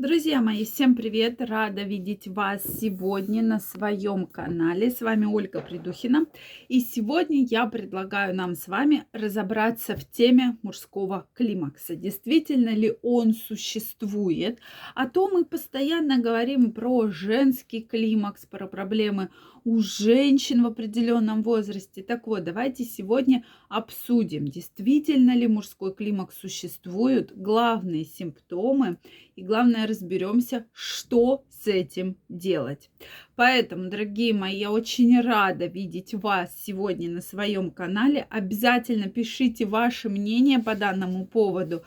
Друзья мои, всем привет! Рада видеть вас сегодня на своем канале. С вами Ольга Придухина. И сегодня я предлагаю нам с вами разобраться в теме мужского климакса. Действительно ли он существует? А то мы постоянно говорим про женский климакс, про проблемы у женщин в определенном возрасте. Так вот, давайте сегодня обсудим, действительно ли мужской климакс существует, главные симптомы и главное разберемся, что с этим делать. Поэтому, дорогие мои, я очень рада видеть вас сегодня на своем канале. Обязательно пишите ваше мнение по данному поводу.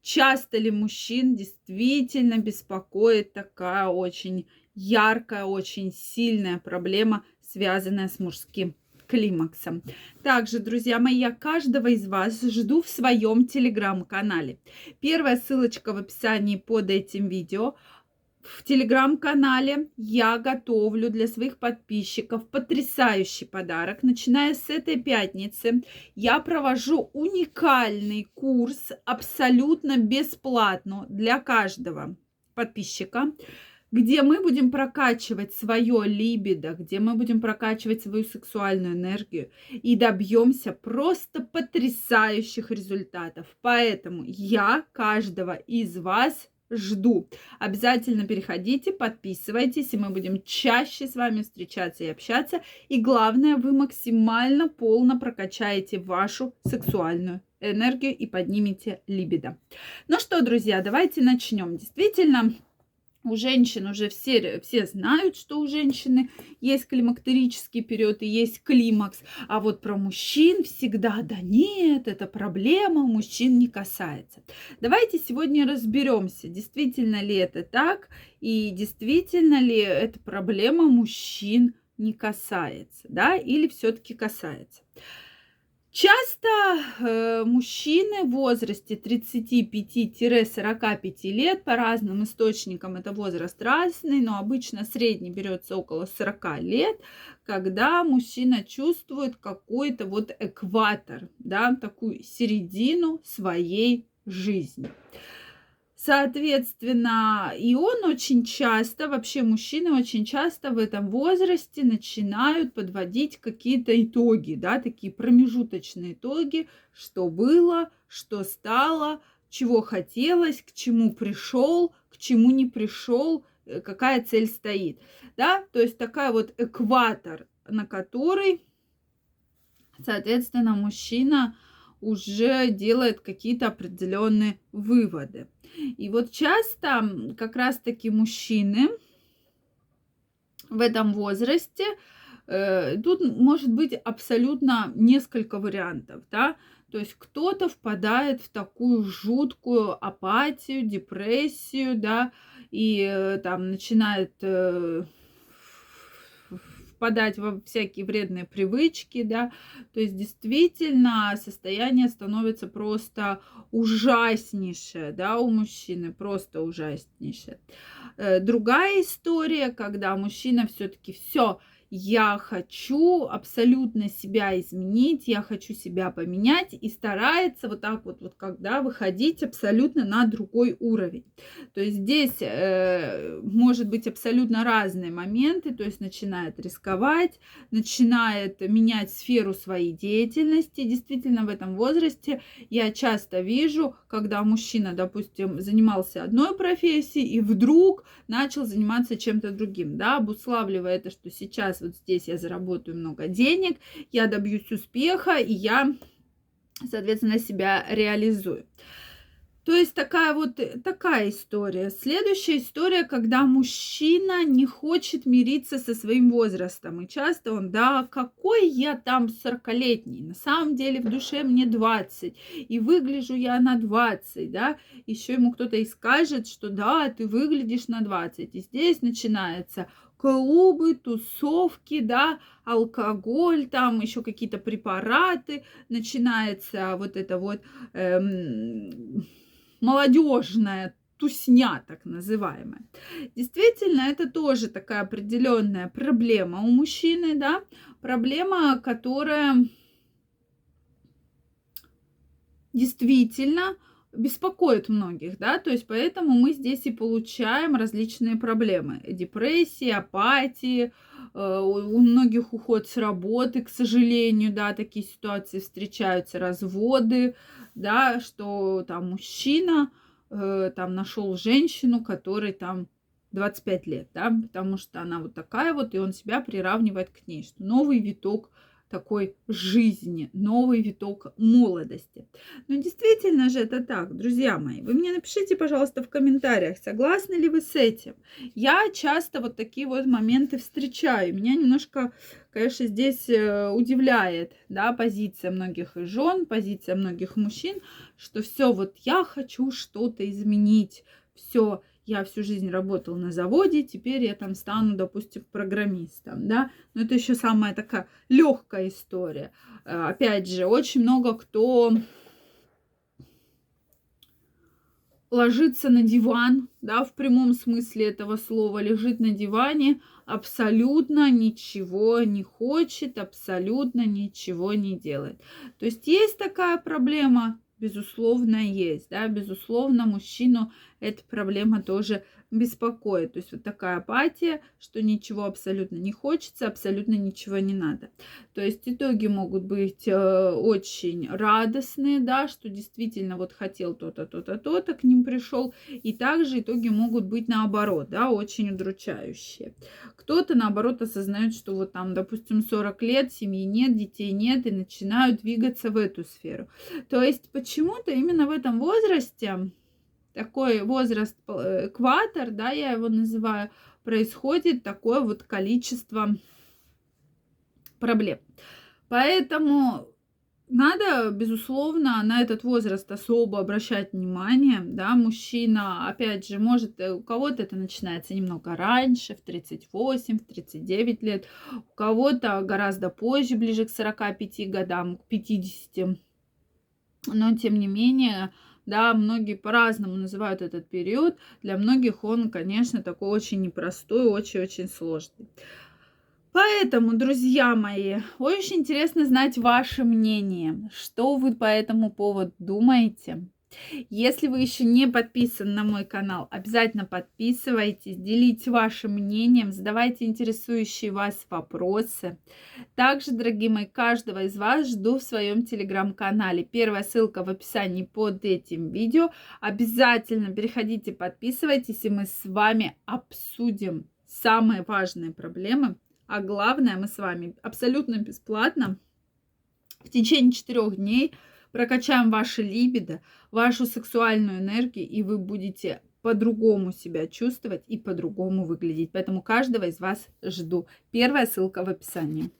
Часто ли мужчин действительно беспокоит такая очень яркая, очень сильная проблема, связанная с мужским климаксом. Также, друзья мои, я каждого из вас жду в своем телеграм-канале. Первая ссылочка в описании под этим видео. В телеграм-канале я готовлю для своих подписчиков потрясающий подарок. Начиная с этой пятницы я провожу уникальный курс абсолютно бесплатно для каждого подписчика где мы будем прокачивать свое либидо, где мы будем прокачивать свою сексуальную энергию и добьемся просто потрясающих результатов. Поэтому я каждого из вас жду. Обязательно переходите, подписывайтесь, и мы будем чаще с вами встречаться и общаться. И главное, вы максимально полно прокачаете вашу сексуальную энергию и поднимете либидо. Ну что, друзья, давайте начнем. Действительно, у женщин уже все, все знают, что у женщины есть климактерический период и есть климакс. А вот про мужчин всегда, да нет, это проблема, мужчин не касается. Давайте сегодня разберемся, действительно ли это так и действительно ли эта проблема мужчин не касается, да, или все-таки касается. Часто э, мужчины в возрасте 35-45 лет, по разным источникам это возраст разный, но обычно средний берется около 40 лет, когда мужчина чувствует какой-то вот экватор, да, такую середину своей жизни. Соответственно, и он очень часто, вообще мужчины очень часто в этом возрасте начинают подводить какие-то итоги, да, такие промежуточные итоги, что было, что стало, чего хотелось, к чему пришел, к чему не пришел, э, какая цель стоит, да, то есть такая вот экватор, на который, соответственно, мужчина уже делает какие-то определенные выводы. И вот часто как раз-таки мужчины в этом возрасте, э, тут может быть абсолютно несколько вариантов, да, то есть кто-то впадает в такую жуткую апатию, депрессию, да, и э, там начинает э, впадать во всякие вредные привычки, да, то есть действительно состояние становится просто ужаснейшее, да, у мужчины, просто ужаснейшее. Э, другая история, когда мужчина все-таки все, я хочу абсолютно себя изменить, я хочу себя поменять и старается вот так вот, вот когда выходить абсолютно на другой уровень. То есть здесь э, может быть абсолютно разные моменты, то есть начинает рисковать, начинает менять сферу своей деятельности. Действительно в этом возрасте я часто вижу, когда мужчина, допустим, занимался одной профессией и вдруг начал заниматься чем-то другим, да, обуславливая это, что сейчас вот здесь я заработаю много денег, я добьюсь успеха, и я, соответственно, себя реализую. То есть такая вот такая история. Следующая история, когда мужчина не хочет мириться со своим возрастом. И часто он, да, какой я там 40-летний. На самом деле в душе мне 20. И выгляжу я на 20, да. Еще ему кто-то и скажет, что да, ты выглядишь на 20. И здесь начинается клубы, тусовки, да, алкоголь, там еще какие-то препараты, начинается вот это вот эм, молодежная тусня, так называемая. Действительно, это тоже такая определенная проблема у мужчины, да, проблема, которая действительно беспокоит многих, да, то есть поэтому мы здесь и получаем различные проблемы. Депрессии, апатии, э, у многих уход с работы, к сожалению, да, такие ситуации встречаются, разводы, да, что там мужчина э, там нашел женщину, которой там 25 лет, да, потому что она вот такая вот, и он себя приравнивает к ней, что новый виток такой жизни, новый виток молодости. Но действительно же это так, друзья мои. Вы мне напишите, пожалуйста, в комментариях, согласны ли вы с этим. Я часто вот такие вот моменты встречаю. Меня немножко, конечно, здесь э, удивляет, да, позиция многих жен, позиция многих мужчин, что все, вот я хочу что-то изменить, все, я всю жизнь работал на заводе, теперь я там стану, допустим, программистом, да, но это еще самая такая легкая история. Э, опять же, очень много кто ложится на диван, да, в прямом смысле этого слова, лежит на диване, абсолютно ничего не хочет, абсолютно ничего не делает. То есть есть такая проблема, безусловно, есть, да, безусловно, мужчину эта проблема тоже беспокоит. То есть вот такая апатия, что ничего абсолютно не хочется, абсолютно ничего не надо. То есть итоги могут быть э, очень радостные, да, что действительно вот хотел то-то, то-то, то-то, к ним пришел. И также итоги могут быть наоборот, да, очень удручающие. Кто-то наоборот осознает, что вот там, допустим, 40 лет, семьи нет, детей нет, и начинают двигаться в эту сферу. То есть почему-то именно в этом возрасте такой возраст э, экватор, да, я его называю, происходит такое вот количество проблем. Поэтому надо, безусловно, на этот возраст особо обращать внимание, да, мужчина, опять же, может, э, у кого-то это начинается немного раньше, в 38, в 39 лет, у кого-то гораздо позже, ближе к 45 годам, к 50, но, тем не менее, да, многие по-разному называют этот период. Для многих он, конечно, такой очень непростой, очень-очень сложный. Поэтому, друзья мои, очень интересно знать ваше мнение. Что вы по этому поводу думаете? Если вы еще не подписаны на мой канал, обязательно подписывайтесь, делитесь вашим мнением, задавайте интересующие вас вопросы. Также, дорогие мои, каждого из вас жду в своем телеграм-канале. Первая ссылка в описании под этим видео. Обязательно переходите, подписывайтесь, и мы с вами обсудим самые важные проблемы. А главное, мы с вами абсолютно бесплатно в течение четырех дней прокачаем ваше либидо, вашу сексуальную энергию, и вы будете по-другому себя чувствовать и по-другому выглядеть. Поэтому каждого из вас жду. Первая ссылка в описании.